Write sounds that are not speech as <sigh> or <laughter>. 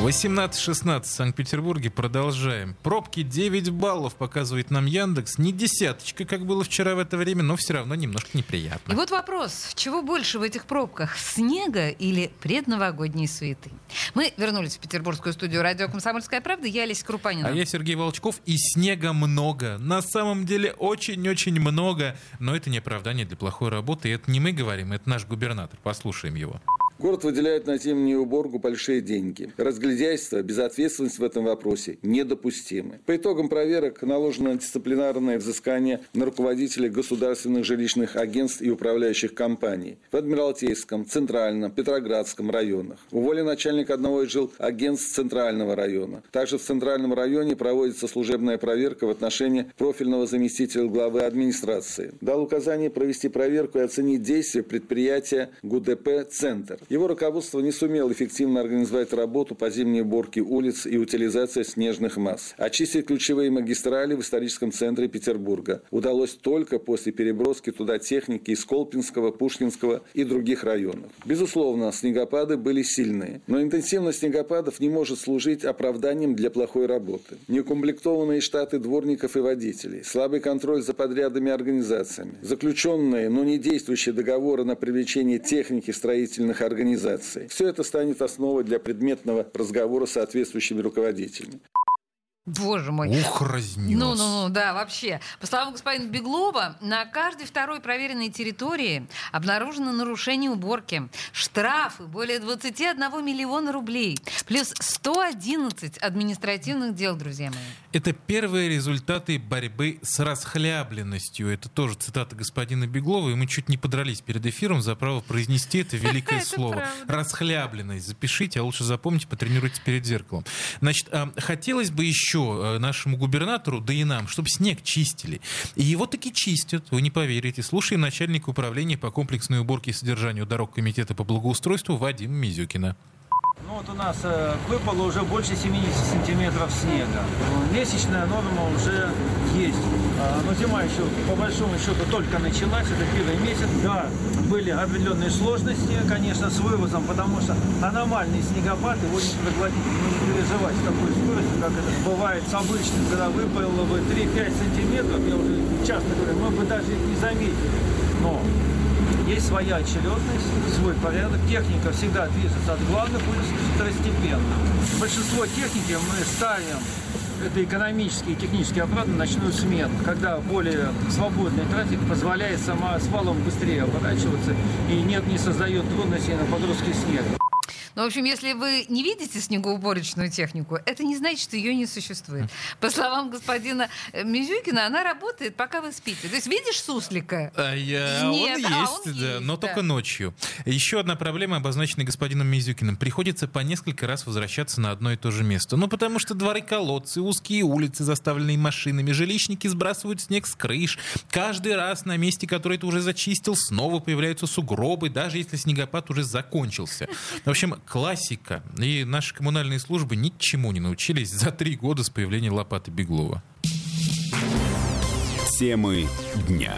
18-16 в Санкт-Петербурге. Продолжаем. Пробки 9 баллов показывает нам Яндекс. Не десяточка, как было вчера в это время, но все равно немножко неприятно. И вот вопрос, чего больше в этих пробках, снега или предновогодней суеты? Мы вернулись в петербургскую студию радио «Комсомольская правда». Я Олеся Крупанина. А я Сергей Волчков. И снега много. На самом деле очень-очень много. Но это не оправдание для плохой работы. И это не мы говорим, это наш губернатор. Послушаем его. Город выделяет на зимнюю уборку большие деньги. Разглядяйство, безответственность в этом вопросе недопустимы. По итогам проверок наложено дисциплинарное взыскание на руководителей государственных жилищных агентств и управляющих компаний в Адмиралтейском, Центральном, Петроградском районах. Уволен начальник одного из жил агентств Центрального района. Также в Центральном районе проводится служебная проверка в отношении профильного заместителя главы администрации. Дал указание провести проверку и оценить действия предприятия ГУДП «Центр». Его руководство не сумело эффективно организовать работу по зимней уборке улиц и утилизация снежных масс. Очистить ключевые магистрали в историческом центре Петербурга удалось только после переброски туда техники из Колпинского, Пушкинского и других районов. Безусловно, снегопады были сильные, но интенсивность снегопадов не может служить оправданием для плохой работы. Неукомплектованные штаты дворников и водителей, слабый контроль за подрядами и организациями, заключенные, но не действующие договоры на привлечение техники строительных организаций, организации. Все это станет основой для предметного разговора с соответствующими руководителями. Боже мой. Ух, разнес. Ну, ну, ну, да, вообще. По словам господина Беглова, на каждой второй проверенной территории обнаружено нарушение уборки. Штрафы более 21 миллиона рублей. Плюс 111 административных дел, друзья мои. Это первые результаты борьбы с расхлябленностью. Это тоже цитата господина Беглова, и мы чуть не подрались перед эфиром за право произнести это великое <laughs> слово. Расхлябленность. Запишите, а лучше запомните, потренируйтесь перед зеркалом. Значит, а, хотелось бы еще э, нашему губернатору, да и нам, чтобы снег чистили. И его таки чистят, вы не поверите. Слушаем начальника управления по комплексной уборке и содержанию дорог Комитета по благоустройству Вадима Мизюкина. Ну вот у нас э, выпало уже больше 70 сантиметров снега. Месячная норма уже есть. А, но зима еще по большому счету только началась, это первый месяц. Да, были определенные сложности, конечно, с вывозом, потому что аномальный снегопад, его не проглотить, не переживать с такой скоростью, как это бывает с обычным, когда выпало бы 3-5 сантиметров, я уже часто говорю, мы бы даже их не заметили. Но есть своя очередность, свой порядок. Техника всегда движется от главных улиц второстепенно. Большинство техники мы ставим это экономически и технически оправданно ночную смену, когда более свободный трафик позволяет самосвалом быстрее оборачиваться и нет, не создает трудностей на подростке снега. Ну, в общем, если вы не видите снегоуборочную технику, это не значит, что ее не существует. По словам господина э, Мизюкина, она работает, пока вы спите. То есть видишь суслика? А я... Нет, он а есть, он да, есть, но да. только ночью. Еще одна проблема, обозначенная господином Мизюкиным. Приходится по несколько раз возвращаться на одно и то же место. Ну, потому что дворы колодцы, узкие улицы, заставленные машинами, жилищники сбрасывают снег с крыш. Каждый раз на месте, который ты уже зачистил, снова появляются сугробы, даже если снегопад уже закончился. В общем, классика. И наши коммунальные службы ничему не научились за три года с появления лопаты Беглова. Темы дня.